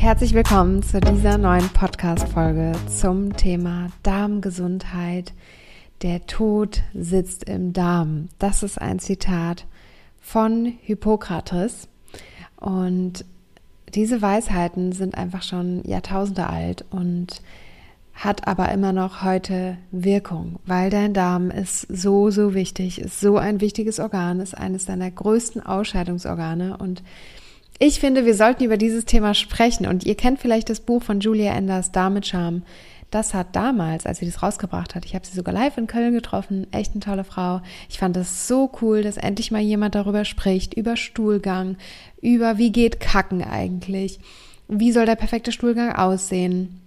Herzlich willkommen zu dieser neuen Podcast-Folge zum Thema Darmgesundheit. Der Tod sitzt im Darm. Das ist ein Zitat von Hippokrates. Und diese Weisheiten sind einfach schon Jahrtausende alt und hat aber immer noch heute Wirkung, weil dein Darm ist so, so wichtig, ist so ein wichtiges Organ, ist eines deiner größten Ausscheidungsorgane und ich finde, wir sollten über dieses Thema sprechen. Und ihr kennt vielleicht das Buch von Julia Enders, Dame Charme. Das hat damals, als sie das rausgebracht hat, ich habe sie sogar live in Köln getroffen, echt eine tolle Frau. Ich fand es so cool, dass endlich mal jemand darüber spricht, über Stuhlgang, über wie geht Kacken eigentlich, wie soll der perfekte Stuhlgang aussehen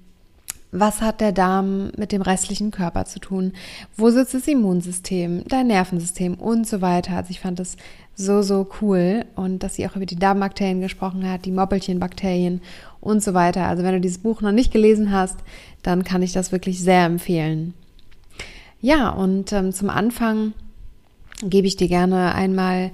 was hat der Darm mit dem restlichen Körper zu tun? Wo sitzt das Immunsystem, dein Nervensystem und so weiter? Also ich fand das so, so cool und dass sie auch über die Darmbakterien gesprochen hat, die Moppelchenbakterien und so weiter. Also wenn du dieses Buch noch nicht gelesen hast, dann kann ich das wirklich sehr empfehlen. Ja, und ähm, zum Anfang gebe ich dir gerne einmal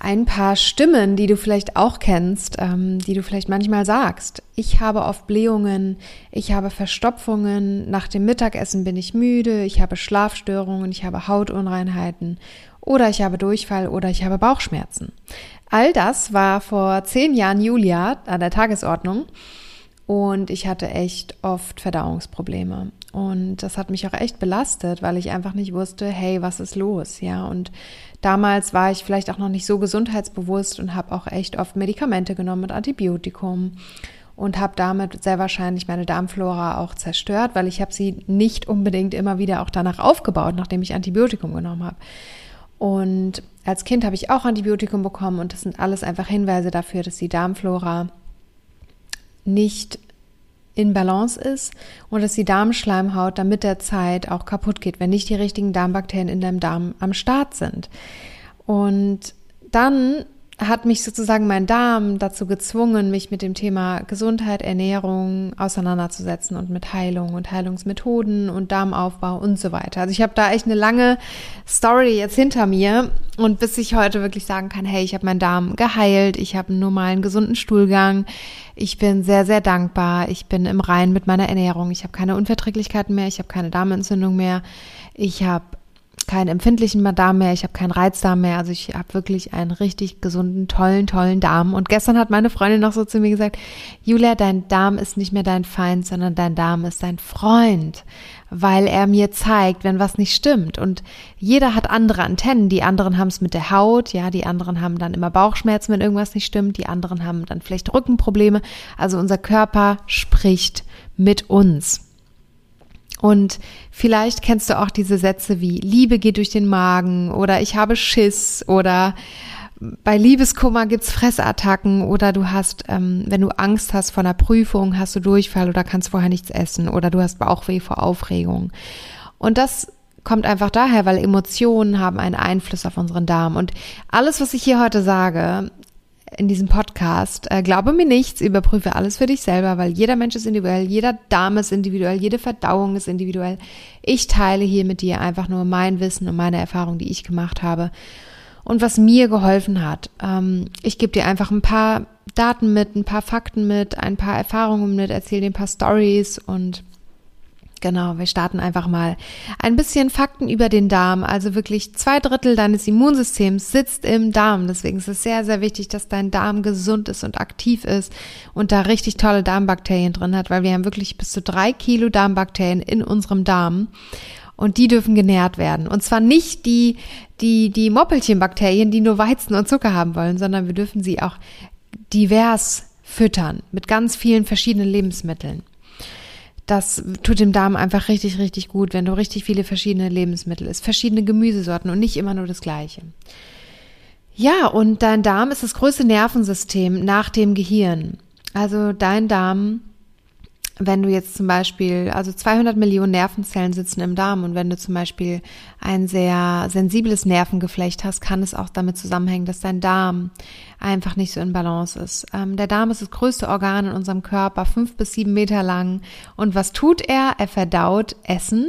ein paar Stimmen, die du vielleicht auch kennst, ähm, die du vielleicht manchmal sagst. Ich habe oft Blähungen, ich habe Verstopfungen, nach dem Mittagessen bin ich müde, ich habe Schlafstörungen, ich habe Hautunreinheiten oder ich habe Durchfall oder ich habe Bauchschmerzen. All das war vor zehn Jahren Julia an der Tagesordnung und ich hatte echt oft Verdauungsprobleme. Und das hat mich auch echt belastet, weil ich einfach nicht wusste, hey, was ist los? Ja, und damals war ich vielleicht auch noch nicht so gesundheitsbewusst und habe auch echt oft Medikamente genommen mit Antibiotikum und habe damit sehr wahrscheinlich meine Darmflora auch zerstört, weil ich habe sie nicht unbedingt immer wieder auch danach aufgebaut, nachdem ich Antibiotikum genommen habe. Und als Kind habe ich auch Antibiotikum bekommen und das sind alles einfach Hinweise dafür, dass die Darmflora nicht in Balance ist und dass die Darmschleimhaut dann mit der Zeit auch kaputt geht, wenn nicht die richtigen Darmbakterien in deinem Darm am Start sind. Und dann hat mich sozusagen mein Darm dazu gezwungen, mich mit dem Thema Gesundheit, Ernährung auseinanderzusetzen und mit Heilung und Heilungsmethoden und Darmaufbau und so weiter. Also ich habe da echt eine lange Story jetzt hinter mir und bis ich heute wirklich sagen kann, hey, ich habe meinen Darm geheilt, ich habe einen normalen gesunden Stuhlgang, ich bin sehr sehr dankbar, ich bin im Rein mit meiner Ernährung, ich habe keine Unverträglichkeiten mehr, ich habe keine Darmentzündung mehr, ich habe keinen empfindlichen Darm mehr, ich habe keinen Reizdarm mehr. Also ich habe wirklich einen richtig gesunden, tollen, tollen Darm. Und gestern hat meine Freundin noch so zu mir gesagt, Julia, dein Darm ist nicht mehr dein Feind, sondern dein Darm ist dein Freund, weil er mir zeigt, wenn was nicht stimmt. Und jeder hat andere Antennen. Die anderen haben es mit der Haut, ja, die anderen haben dann immer Bauchschmerzen, wenn irgendwas nicht stimmt. Die anderen haben dann vielleicht Rückenprobleme. Also unser Körper spricht mit uns. Und vielleicht kennst du auch diese Sätze wie Liebe geht durch den Magen oder ich habe Schiss oder bei Liebeskummer gibt's Fressattacken oder du hast, ähm, wenn du Angst hast vor einer Prüfung, hast du Durchfall oder kannst vorher nichts essen oder du hast Bauchweh vor Aufregung. Und das kommt einfach daher, weil Emotionen haben einen Einfluss auf unseren Darm. Und alles, was ich hier heute sage, in diesem Podcast. Äh, glaube mir nichts, überprüfe alles für dich selber, weil jeder Mensch ist individuell, jeder Darm ist individuell, jede Verdauung ist individuell. Ich teile hier mit dir einfach nur mein Wissen und meine Erfahrung, die ich gemacht habe und was mir geholfen hat. Ähm, ich gebe dir einfach ein paar Daten mit, ein paar Fakten mit, ein paar Erfahrungen mit, erzähle dir ein paar Stories und Genau, wir starten einfach mal. Ein bisschen Fakten über den Darm. Also wirklich zwei Drittel deines Immunsystems sitzt im Darm. Deswegen ist es sehr, sehr wichtig, dass dein Darm gesund ist und aktiv ist und da richtig tolle Darmbakterien drin hat, weil wir haben wirklich bis zu drei Kilo Darmbakterien in unserem Darm und die dürfen genährt werden. Und zwar nicht die, die, die Moppelchenbakterien, die nur Weizen und Zucker haben wollen, sondern wir dürfen sie auch divers füttern mit ganz vielen verschiedenen Lebensmitteln das tut dem Darm einfach richtig, richtig gut, wenn du richtig viele verschiedene Lebensmittel isst, verschiedene Gemüsesorten und nicht immer nur das Gleiche. Ja, und dein Darm ist das größte Nervensystem nach dem Gehirn. Also dein Darm wenn du jetzt zum Beispiel, also 200 Millionen Nervenzellen sitzen im Darm und wenn du zum Beispiel ein sehr sensibles Nervengeflecht hast, kann es auch damit zusammenhängen, dass dein Darm einfach nicht so in Balance ist. Ähm, der Darm ist das größte Organ in unserem Körper, fünf bis sieben Meter lang. Und was tut er? Er verdaut Essen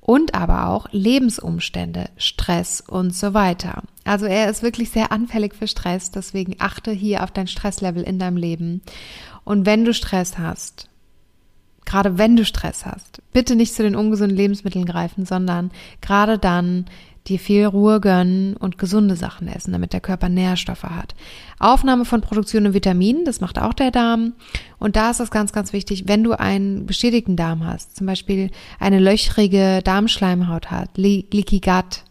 und aber auch Lebensumstände, Stress und so weiter. Also er ist wirklich sehr anfällig für Stress, deswegen achte hier auf dein Stresslevel in deinem Leben. Und wenn du Stress hast, gerade wenn du Stress hast, bitte nicht zu den ungesunden Lebensmitteln greifen, sondern gerade dann dir viel Ruhe gönnen und gesunde Sachen essen, damit der Körper Nährstoffe hat. Aufnahme von Produktion und Vitaminen, das macht auch der Darm. Und da ist es ganz, ganz wichtig, wenn du einen beschädigten Darm hast, zum Beispiel eine löchrige Darmschleimhaut hat, Leaky Gut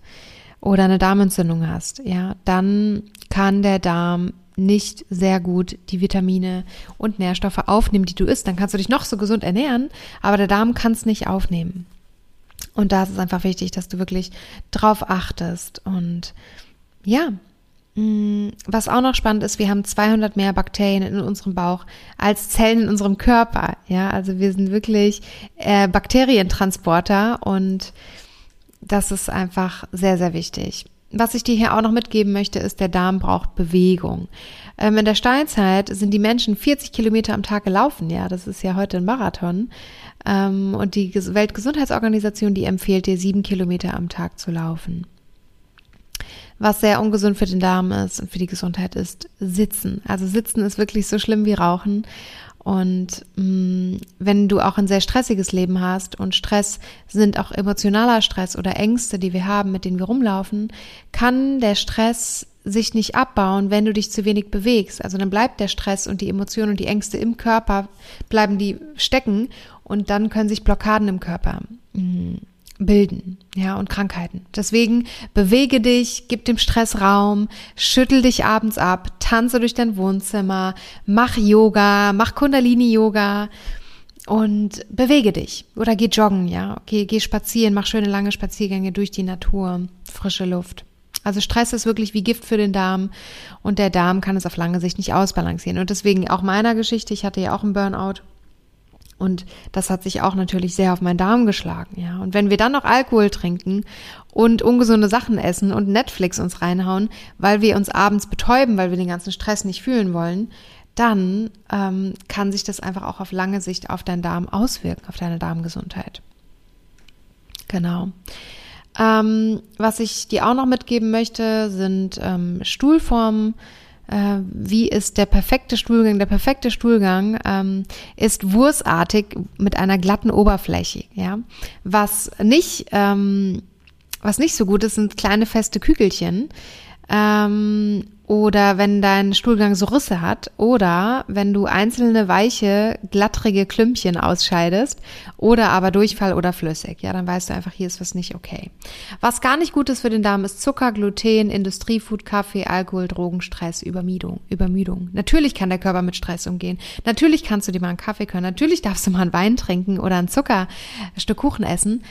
oder eine Darmentzündung hast, ja, dann kann der Darm nicht sehr gut die Vitamine und Nährstoffe aufnehmen, die du isst. Dann kannst du dich noch so gesund ernähren, aber der Darm kann es nicht aufnehmen. Und da ist es einfach wichtig, dass du wirklich drauf achtest. Und ja, mm, was auch noch spannend ist, wir haben 200 mehr Bakterien in unserem Bauch als Zellen in unserem Körper. Ja, also wir sind wirklich äh, Bakterientransporter und das ist einfach sehr, sehr wichtig was ich dir hier auch noch mitgeben möchte, ist, der Darm braucht Bewegung. Ähm, in der Steinzeit sind die Menschen 40 Kilometer am Tag gelaufen. Ja, das ist ja heute ein Marathon. Ähm, und die Weltgesundheitsorganisation, die empfiehlt dir, sieben Kilometer am Tag zu laufen. Was sehr ungesund für den Darm ist und für die Gesundheit ist Sitzen. Also Sitzen ist wirklich so schlimm wie Rauchen. Und mh, mm, wenn du auch ein sehr stressiges Leben hast und Stress sind auch emotionaler Stress oder Ängste, die wir haben, mit denen wir rumlaufen, kann der Stress sich nicht abbauen, wenn du dich zu wenig bewegst. Also dann bleibt der Stress und die Emotionen und die Ängste im Körper, bleiben die stecken und dann können sich Blockaden im Körper mh, mm, bilden, ja, und Krankheiten. Deswegen bewege dich, gib dem Stress Raum, schüttel dich abends ab, tanze durch dein Wohnzimmer, mach Yoga, mach Kundalini Yoga und bewege dich oder geh joggen, ja, geh, geh spazieren, mach schöne lange Spaziergänge durch die Natur, frische Luft. Also Stress ist wirklich wie Gift für den Darm und der Darm kann es auf lange Sicht nicht ausbalancieren. Und deswegen auch meiner Geschichte, ich hatte ja auch einen Burnout und das hat sich auch natürlich sehr auf meinen Darm geschlagen, ja. Und wenn wir dann noch Alkohol trinken und ungesunde Sachen essen und Netflix uns reinhauen, weil wir uns abends betäuben, weil wir den ganzen Stress nicht fühlen wollen, dann ähm, kann sich das einfach auch auf lange Sicht auf deinen Darm auswirken, auf deine Darmgesundheit. Genau. Ähm, was ich dir auch noch mitgeben möchte, sind ähm, Stuhlformen äh, wie ist der perfekte Stuhlgang? Der perfekte Stuhlgang ähm, ist wurstartig mit einer glatten Oberfläche, ja. Was nicht, ähm, was nicht so gut ist, sind kleine feste Kügelchen. Ähm, oder wenn dein Stuhlgang so Risse hat oder wenn du einzelne weiche, glattrige Klümpchen ausscheidest oder aber Durchfall oder flüssig, ja, dann weißt du einfach, hier ist was nicht okay. Was gar nicht gut ist für den Darm ist Zucker, Gluten, Industriefood, Kaffee, Alkohol, Drogen, Stress, Übermüdung, Übermüdung. Natürlich kann der Körper mit Stress umgehen. Natürlich kannst du dir mal einen Kaffee können. Natürlich darfst du mal einen Wein trinken oder ein Zucker, ein Stück Kuchen essen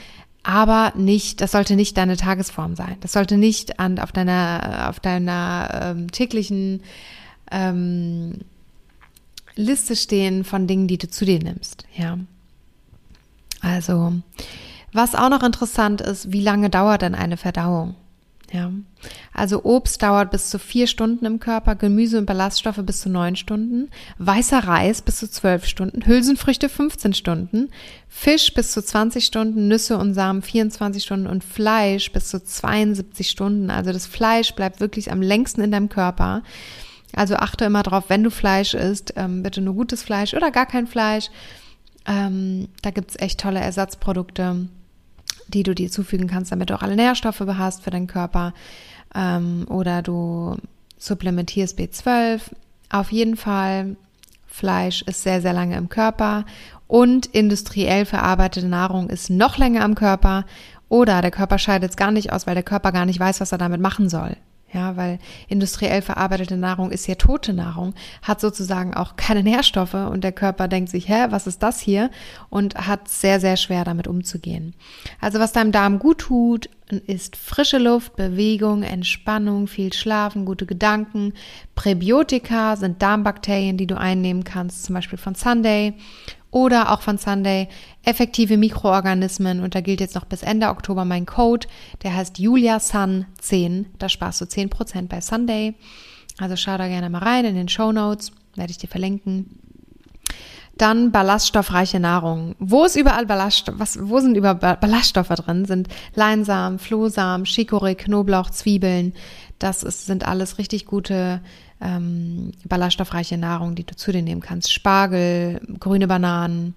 aber nicht, das sollte nicht deine Tagesform sein. Das sollte nicht an, auf deiner, auf deiner ähm, täglichen ähm, Liste stehen von Dingen, die du zu dir nimmst. Ja. Also, was auch noch interessant ist, wie lange dauert denn eine Verdauung? Ja. Also Obst dauert bis zu vier Stunden im Körper, Gemüse und Ballaststoffe bis zu neun Stunden, weißer Reis bis zu zwölf Stunden, Hülsenfrüchte 15 Stunden, Fisch bis zu 20 Stunden, Nüsse und Samen 24 Stunden und Fleisch bis zu 72 Stunden. Also das Fleisch bleibt wirklich am längsten in deinem Körper. Also achte immer drauf, wenn du Fleisch isst, ähm, bitte nur gutes Fleisch oder gar kein Fleisch. Ähm, da gibt's echt tolle Ersatzprodukte die du dir zufügen kannst, damit du auch alle Nährstoffe hast für deinen Körper. Ähm, oder du supplementierst B12. Auf jeden Fall, Fleisch ist sehr, sehr lange im Körper und industriell verarbeitete Nahrung ist noch länger am Körper oder der Körper scheidet es gar nicht aus, weil der Körper gar nicht weiß, was er damit machen soll. Ja, weil industriell verarbeitete Nahrung ist ja tote Nahrung, hat sozusagen auch keine Nährstoffe und der Körper denkt sich, hä, was ist das hier? Und hat sehr, sehr schwer damit umzugehen. Also was deinem Darm gut tut, ist frische Luft, Bewegung, Entspannung, viel Schlafen, gute Gedanken. Präbiotika sind Darmbakterien, die du einnehmen kannst, zum Beispiel von Sunday. Oder auch von Sunday effektive Mikroorganismen. Und da gilt jetzt noch bis Ende Oktober mein Code. Der heißt Julia Sun 10. Da sparst du 10% bei Sunday. Also schau da gerne mal rein in den Show Notes. Werde ich dir verlinken. Dann ballaststoffreiche Nahrung. Wo ist überall Ballaststoff? Was, wo sind überall Ballaststoffe drin? Sind Leinsamen, Flohsamen, Chicorée, Knoblauch, Zwiebeln. Das ist, sind alles richtig gute ähm, ballaststoffreiche Nahrung, die du zu dir nehmen kannst. Spargel, grüne Bananen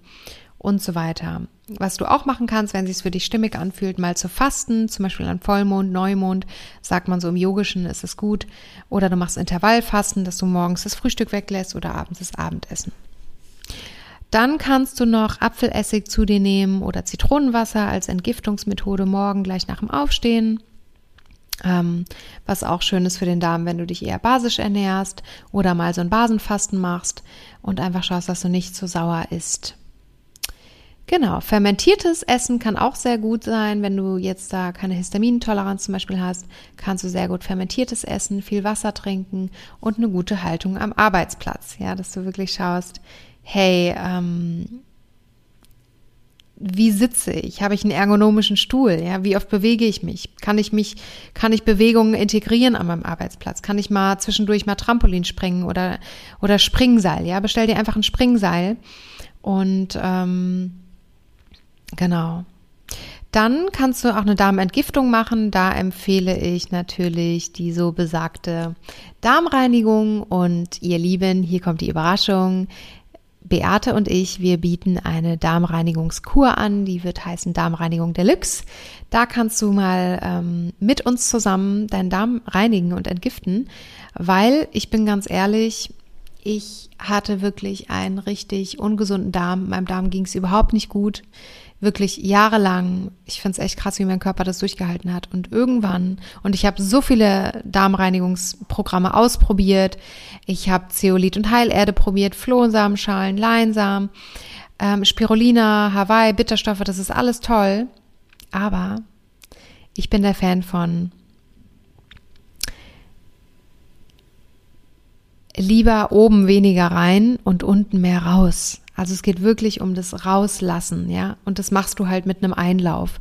und so weiter. Was du auch machen kannst, wenn es sich für dich stimmig anfühlt, mal zu fasten, zum Beispiel an Vollmond, Neumond, sagt man so im Yogischen, ist es gut. Oder du machst Intervallfasten, dass du morgens das Frühstück weglässt oder abends das Abendessen. Dann kannst du noch Apfelessig zu dir nehmen oder Zitronenwasser als Entgiftungsmethode morgen gleich nach dem Aufstehen. Ähm, was auch schön ist für den Darm, wenn du dich eher basisch ernährst oder mal so ein Basenfasten machst und einfach schaust, dass du nicht zu sauer isst. Genau, fermentiertes Essen kann auch sehr gut sein. Wenn du jetzt da keine Histaminintoleranz zum Beispiel hast, kannst du sehr gut fermentiertes essen, viel Wasser trinken und eine gute Haltung am Arbeitsplatz. Ja, dass du wirklich schaust, hey, ähm, wie sitze ich? Habe ich einen ergonomischen Stuhl? Ja, wie oft bewege ich mich? Kann ich mich, kann ich Bewegungen integrieren an meinem Arbeitsplatz? Kann ich mal zwischendurch mal Trampolin springen oder oder Springseil? Ja, bestell dir einfach ein Springseil und ähm, genau. Dann kannst du auch eine Darmentgiftung machen. Da empfehle ich natürlich die so besagte Darmreinigung. Und ihr Lieben, hier kommt die Überraschung. Beate und ich, wir bieten eine Darmreinigungskur an, die wird heißen Darmreinigung Deluxe. Da kannst du mal ähm, mit uns zusammen deinen Darm reinigen und entgiften, weil ich bin ganz ehrlich, ich hatte wirklich einen richtig ungesunden Darm. Meinem Darm ging es überhaupt nicht gut wirklich jahrelang, ich finde es echt krass, wie mein Körper das durchgehalten hat. Und irgendwann, und ich habe so viele Darmreinigungsprogramme ausprobiert, ich habe Zeolit und Heilerde probiert, Flohsamenschalen, Leinsamen, ähm, Spirulina, Hawaii, Bitterstoffe, das ist alles toll. Aber ich bin der Fan von lieber oben weniger rein und unten mehr raus. Also es geht wirklich um das Rauslassen, ja. Und das machst du halt mit einem Einlauf.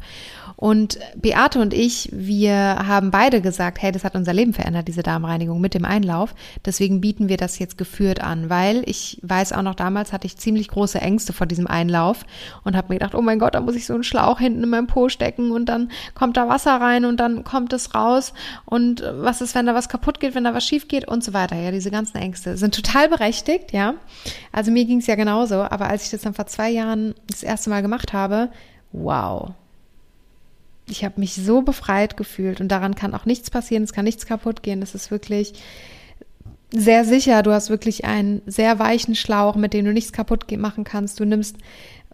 Und Beate und ich, wir haben beide gesagt, hey, das hat unser Leben verändert, diese Darmreinigung mit dem Einlauf. Deswegen bieten wir das jetzt geführt an, weil ich weiß auch noch damals hatte ich ziemlich große Ängste vor diesem Einlauf und habe mir gedacht, oh mein Gott, da muss ich so einen Schlauch hinten in meinem Po stecken und dann kommt da Wasser rein und dann kommt es raus und was ist, wenn da was kaputt geht, wenn da was schief geht und so weiter. Ja, diese ganzen Ängste sind total berechtigt, ja. Also mir ging es ja genauso, aber als ich das dann vor zwei Jahren das erste Mal gemacht habe, wow, ich habe mich so befreit gefühlt und daran kann auch nichts passieren, es kann nichts kaputt gehen. Das ist wirklich sehr sicher. Du hast wirklich einen sehr weichen Schlauch, mit dem du nichts kaputt machen kannst. Du nimmst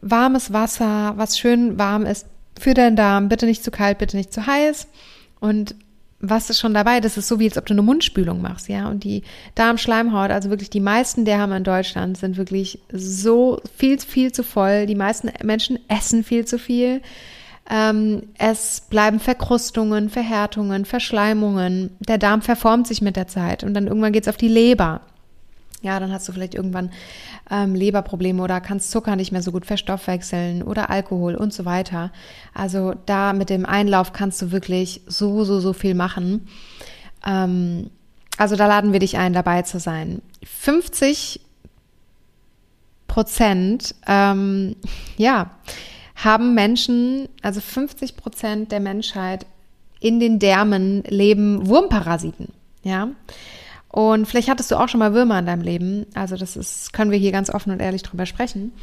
warmes Wasser, was schön warm ist für deinen Darm. Bitte nicht zu kalt, bitte nicht zu heiß. Und was ist schon dabei? Das ist so, wie als ob du eine Mundspülung machst, ja. Und die Darmschleimhaut, also wirklich die meisten der haben in Deutschland, sind wirklich so viel, viel zu voll. Die meisten Menschen essen viel zu viel. Ähm, es bleiben Verkrustungen, Verhärtungen, Verschleimungen. Der Darm verformt sich mit der Zeit und dann irgendwann geht's auf die Leber. Ja, dann hast du vielleicht irgendwann ähm, Leberprobleme oder kannst Zucker nicht mehr so gut verstoffwechseln oder Alkohol und so weiter. Also da mit dem Einlauf kannst du wirklich so, so, so viel machen. Ähm, also da laden wir dich ein, dabei zu sein. 50 Prozent, ähm, ja, haben Menschen, also 50 Prozent der Menschheit in den Därmen leben Wurmparasiten. Ja. Und vielleicht hattest du auch schon mal Würmer in deinem Leben. Also das ist, können wir hier ganz offen und ehrlich drüber sprechen.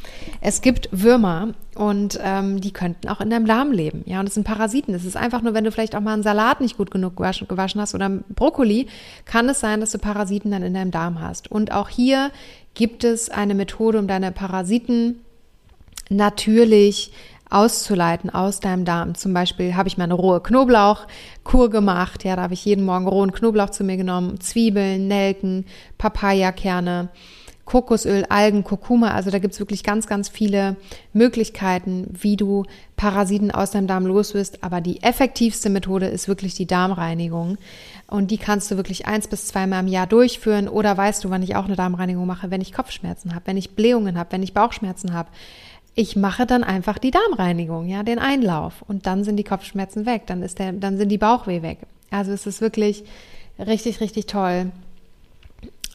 Es gibt Würmer und ähm, die könnten auch in deinem Darm leben. Ja, und es sind Parasiten. Es ist einfach nur, wenn du vielleicht auch mal einen Salat nicht gut genug gewaschen, gewaschen hast oder Brokkoli, kann es sein, dass du Parasiten dann in deinem Darm hast. Und auch hier gibt es eine Methode, um deine Parasiten natürlich auszuleiten aus deinem Darm. Zum Beispiel habe ich mal eine rohe Knoblauchkur gemacht. Ja, da habe ich jeden Morgen rohen Knoblauch zu mir genommen, Zwiebeln, Nelken, Papayakerne, Kokosöl, Algen, Kurkuma. Also da gibt's wirklich ganz, ganz viele Möglichkeiten, wie du Parasiten aus deinem Darm loswirst. Aber die effektivste Methode ist wirklich die Darmreinigung. Und die kannst du wirklich eins bis zweimal im Jahr durchführen. Oder weißt du, wann ich auch eine Darmreinigung mache? Wenn ich Kopfschmerzen habe, wenn ich Blähungen habe, wenn ich Bauchschmerzen habe. Ich mache dann einfach die Darmreinigung, ja, den Einlauf. Und dann sind die Kopfschmerzen weg. Dann ist der, dann sind die Bauchweh weg. Also es ist wirklich richtig, richtig toll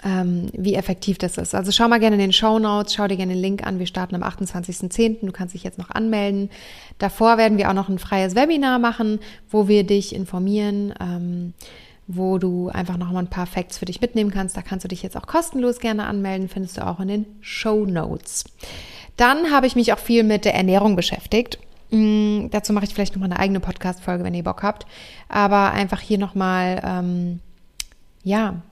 ähm, wie effektiv das ist. Also schau mal gerne in den Show Notes, schau dir gerne den Link an. Wir starten am 28.10. Du kannst dich jetzt noch anmelden. Davor werden wir auch noch ein freies Webinar machen, wo wir dich informieren. Ähm, wo du einfach noch mal ein paar Facts für dich mitnehmen kannst. Da kannst du dich jetzt auch kostenlos gerne anmelden, findest du auch in den Show Notes. Dann habe ich mich auch viel mit der Ernährung beschäftigt. Mm, dazu mache ich vielleicht noch mal eine eigene Podcast-Folge, wenn ihr Bock habt. Aber einfach hier noch mal, ähm, ja,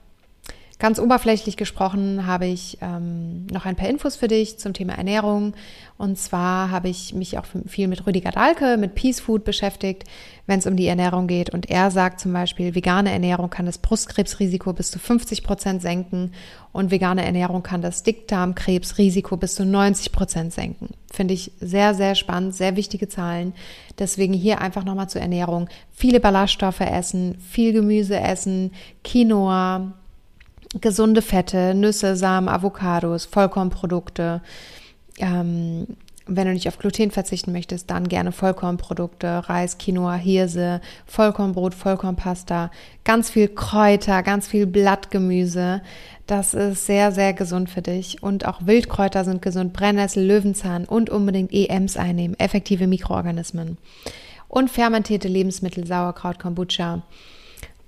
Ganz oberflächlich gesprochen habe ich ähm, noch ein paar Infos für dich zum Thema Ernährung. Und zwar habe ich mich auch viel mit Rüdiger Dahlke, mit Peace Food beschäftigt, wenn es um die Ernährung geht. Und er sagt zum Beispiel, vegane Ernährung kann das Brustkrebsrisiko bis zu 50 Prozent senken und vegane Ernährung kann das Dickdarmkrebsrisiko bis zu 90 Prozent senken. Finde ich sehr, sehr spannend, sehr wichtige Zahlen. Deswegen hier einfach nochmal zur Ernährung. Viele Ballaststoffe essen, viel Gemüse essen, Quinoa, gesunde Fette, Nüsse, Samen, Avocados, Vollkornprodukte. Ähm, wenn du nicht auf Gluten verzichten möchtest, dann gerne Vollkornprodukte, Reis, Quinoa, Hirse, Vollkornbrot, Vollkornpasta, ganz viel Kräuter, ganz viel Blattgemüse. Das ist sehr, sehr gesund für dich. Und auch Wildkräuter sind gesund, Brennnessel, Löwenzahn und unbedingt EMs einnehmen, effektive Mikroorganismen. Und fermentierte Lebensmittel, Sauerkraut, Kombucha.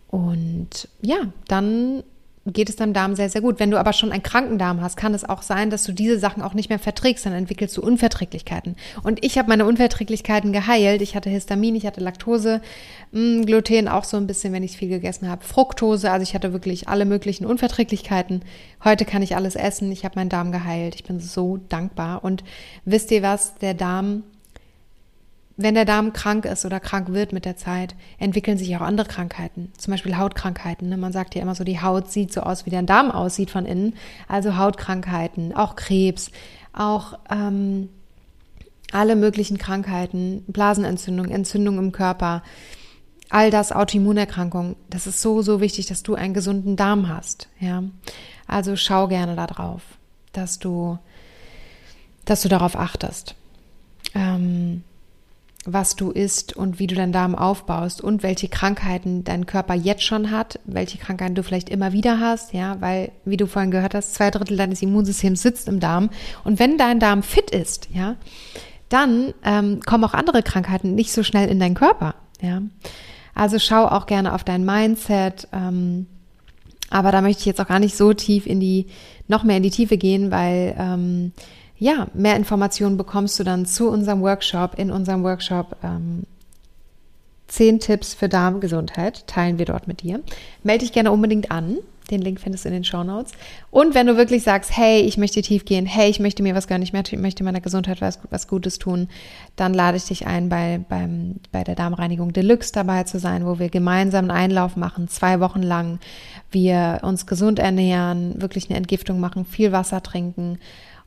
Und ja, dann geht es deinem Darm sehr, sehr gut. Wenn du aber schon einen kranken Darm hast, kann es auch sein, dass du diese Sachen auch nicht mehr verträgst, dann entwickelst du Unverträglichkeiten. Und ich habe meine Unverträglichkeiten geheilt. Ich hatte Histamin, ich hatte Laktose, mh, mm, Gluten auch so ein bisschen, wenn ich viel gegessen habe, Fructose, also ich hatte wirklich alle möglichen Unverträglichkeiten. Heute kann ich alles essen, ich habe meinen Darm geheilt. Ich bin so dankbar. Und wisst ihr was, der Darm wenn der Darm krank ist oder krank wird mit der Zeit, entwickeln sich auch andere Krankheiten, zum Beispiel Hautkrankheiten. Ne? Man sagt ja immer so, die Haut sieht so aus, wie der Darm aussieht von innen. Also Hautkrankheiten, auch Krebs, auch ähm, alle möglichen Krankheiten, Blasenentzündung, Entzündung im Körper, all das Autoimmunerkrankungen. Das ist so, so wichtig, dass du einen gesunden Darm hast. Ja, also schau gerne darauf, dass du, dass du darauf achtest. Ähm, was du isst und wie du deinen Darm aufbaust und welche Krankheiten dein Körper jetzt schon hat, welche Krankheiten du vielleicht immer wieder hast, ja, weil, wie du vorhin gehört hast, zwei Drittel deines Immunsystems sitzt im Darm. Und wenn dein Darm fit ist, ja, dann ähm, kommen auch andere Krankheiten nicht so schnell in deinen Körper, ja. Also schau auch gerne auf dein Mindset, ähm, aber da möchte ich jetzt auch gar nicht so tief in die, noch mehr in die Tiefe gehen, weil ähm, ja, mehr Informationen bekommst du dann zu unserem Workshop. In unserem Workshop ähm, zehn Tipps für Darmgesundheit teilen wir dort mit dir. Melde dich gerne unbedingt an. Den Link findest du in den Show Notes. Und wenn du wirklich sagst, hey, ich möchte tief gehen, hey, ich möchte mir was gönnen, ich möchte meiner Gesundheit was, was Gutes tun, dann lade ich dich ein, bei, beim, bei der Darmreinigung Deluxe dabei zu sein, wo wir gemeinsam einen Einlauf machen, zwei Wochen lang. Wir uns gesund ernähren, wirklich eine Entgiftung machen, viel Wasser trinken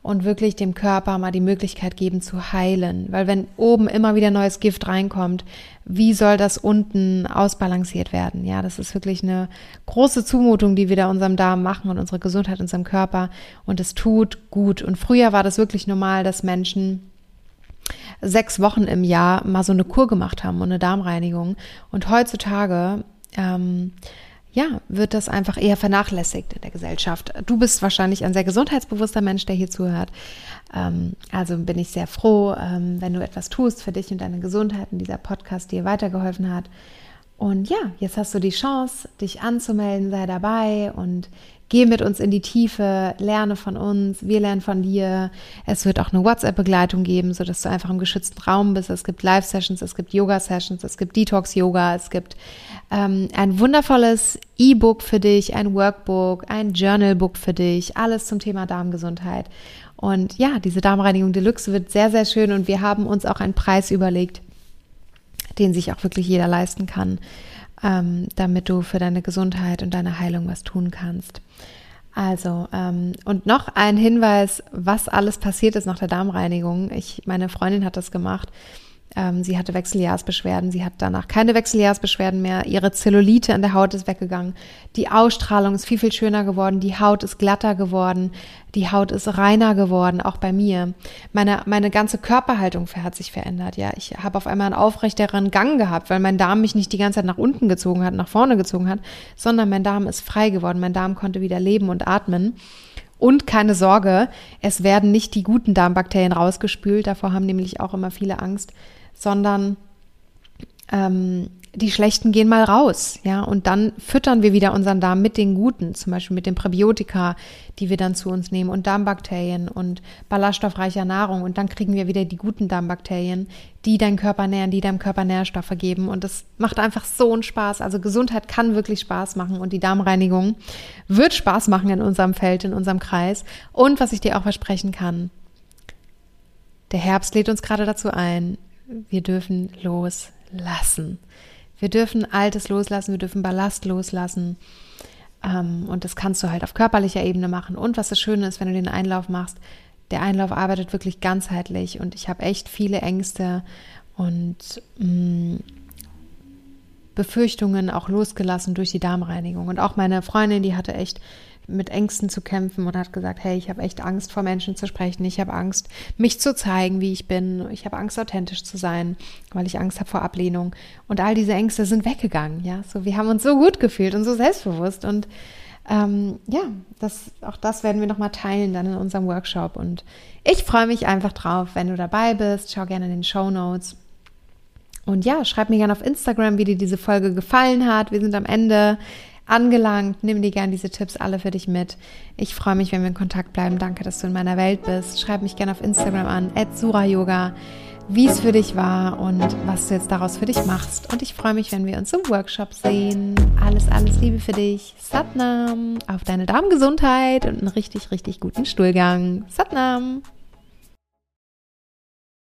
und wirklich dem Körper mal die Möglichkeit geben zu heilen. Weil wenn oben immer wieder neues Gift reinkommt, wie soll das unten ausbalanciert werden? Ja, das ist wirklich eine große Zumutung, die wir da unserem Darm machen und unsere Gesundheit, unserem Körper. Und es tut gut. Und früher war das wirklich normal, dass Menschen sechs Wochen im Jahr mal so eine Kur gemacht haben und eine Darmreinigung. Und heutzutage ähm, ja, wird das einfach eher vernachlässigt in der Gesellschaft. Du bist wahrscheinlich ein sehr gesundheitsbewusster Mensch, der hier zuhört. Ähm, also bin ich sehr froh, ähm, wenn du etwas tust für dich und deine Gesundheit und dieser Podcast dir weitergeholfen hat. Und ja, jetzt hast du die Chance, dich anzumelden, sei dabei und Geh mit uns in die Tiefe, lerne von uns, wir lernen von dir. Es wird auch eine WhatsApp-Begleitung geben, sodass du einfach im geschützten Raum bist. Es gibt Live-Sessions, es gibt Yoga-Sessions, es gibt Detox-Yoga, es gibt ähm, ein wundervolles E-Book für dich, ein Workbook, ein Journal-Book für dich, alles zum Thema Darmgesundheit. Und ja, diese Darmreinigung Deluxe wird sehr, sehr schön und wir haben uns auch einen Preis überlegt, den sich auch wirklich jeder leisten kann ähm, damit du für deine Gesundheit und deine Heilung was tun kannst. Also, ähm, und noch ein Hinweis, was alles passiert ist nach der Darmreinigung. Ich, meine Freundin hat das gemacht. Ähm, sie hatte Wechseljahrsbeschwerden. Sie hat danach keine Wechseljahrsbeschwerden mehr. Ihre Zellulite an der Haut ist weggegangen. Die Ausstrahlung ist viel, viel schöner geworden. Die Haut ist glatter geworden. Die Haut ist reiner geworden, auch bei mir. Meine, meine ganze Körperhaltung hat sich verändert. Ja, ich habe auf einmal einen aufrechteren Gang gehabt, weil mein Darm mich nicht die ganze Zeit nach unten gezogen hat, nach vorne gezogen hat, sondern mein Darm ist frei geworden. Mein Darm konnte wieder leben und atmen. Und keine Sorge, es werden nicht die guten Darmbakterien rausgespült. Davor haben nämlich auch immer viele Angst, sondern ähm, die schlechten gehen mal raus, ja, und dann füttern wir wieder unseren Darm mit den guten, zum Beispiel mit den Präbiotika, die wir dann zu uns nehmen und Darmbakterien und ballaststoffreicher Nahrung und dann kriegen wir wieder die guten Darmbakterien, die deinen Körper nähren, die deinem Körper Nährstoffe geben und das macht einfach so einen Spaß. Also Gesundheit kann wirklich Spaß machen und die Darmreinigung wird Spaß machen in unserem Feld, in unserem Kreis und was ich dir auch versprechen kann, der Herbst lädt uns gerade dazu ein, wir dürfen loslassen. Wir dürfen Altes loslassen, wir dürfen Ballast loslassen. Ähm, und das kannst du halt auf körperlicher Ebene machen. Und was das Schöne ist, wenn du den Einlauf machst, der Einlauf arbeitet wirklich ganzheitlich und ich habe echt viele Ängste und mh, mm, Befürchtungen auch losgelassen durch die Darmreinigung. Und auch meine Freundin, die hatte echt mit Ängsten zu kämpfen und hat gesagt, hey, ich habe echt Angst vor Menschen zu sprechen, ich habe Angst, mich zu zeigen, wie ich bin, ich habe Angst, authentisch zu sein, weil ich Angst habe vor Ablehnung. Und all diese Ängste sind weggegangen, ja. So, wir haben uns so gut gefühlt und so selbstbewusst und ähm, ja, das, auch das werden wir nochmal teilen dann in unserem Workshop. Und ich freue mich einfach drauf, wenn du dabei bist. Schau gerne in den Show Notes. Und ja, schreib mir gerne auf Instagram, wie dir diese Folge gefallen hat. Wir sind am Ende angelangt. Nimm dir gerne diese Tipps alle für dich mit. Ich freue mich, wenn wir in Kontakt bleiben. Danke, dass du in meiner Welt bist. Schreib mich gerne auf Instagram an, surayoga, wie es für dich war und was du jetzt daraus für dich machst. Und ich freue mich, wenn wir uns im Workshop sehen. Alles, alles Liebe für dich. Satnam. Auf deine Darmgesundheit und einen richtig, richtig guten Stuhlgang. Satnam.